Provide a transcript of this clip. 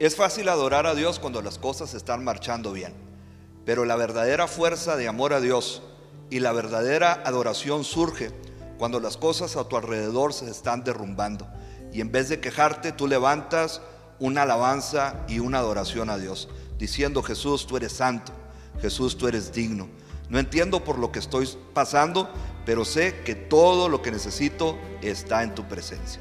Es fácil adorar a Dios cuando las cosas están marchando bien, pero la verdadera fuerza de amor a Dios y la verdadera adoración surge cuando las cosas a tu alrededor se están derrumbando y en vez de quejarte tú levantas una alabanza y una adoración a Dios, diciendo Jesús, tú eres santo, Jesús, tú eres digno. No entiendo por lo que estoy pasando, pero sé que todo lo que necesito está en tu presencia.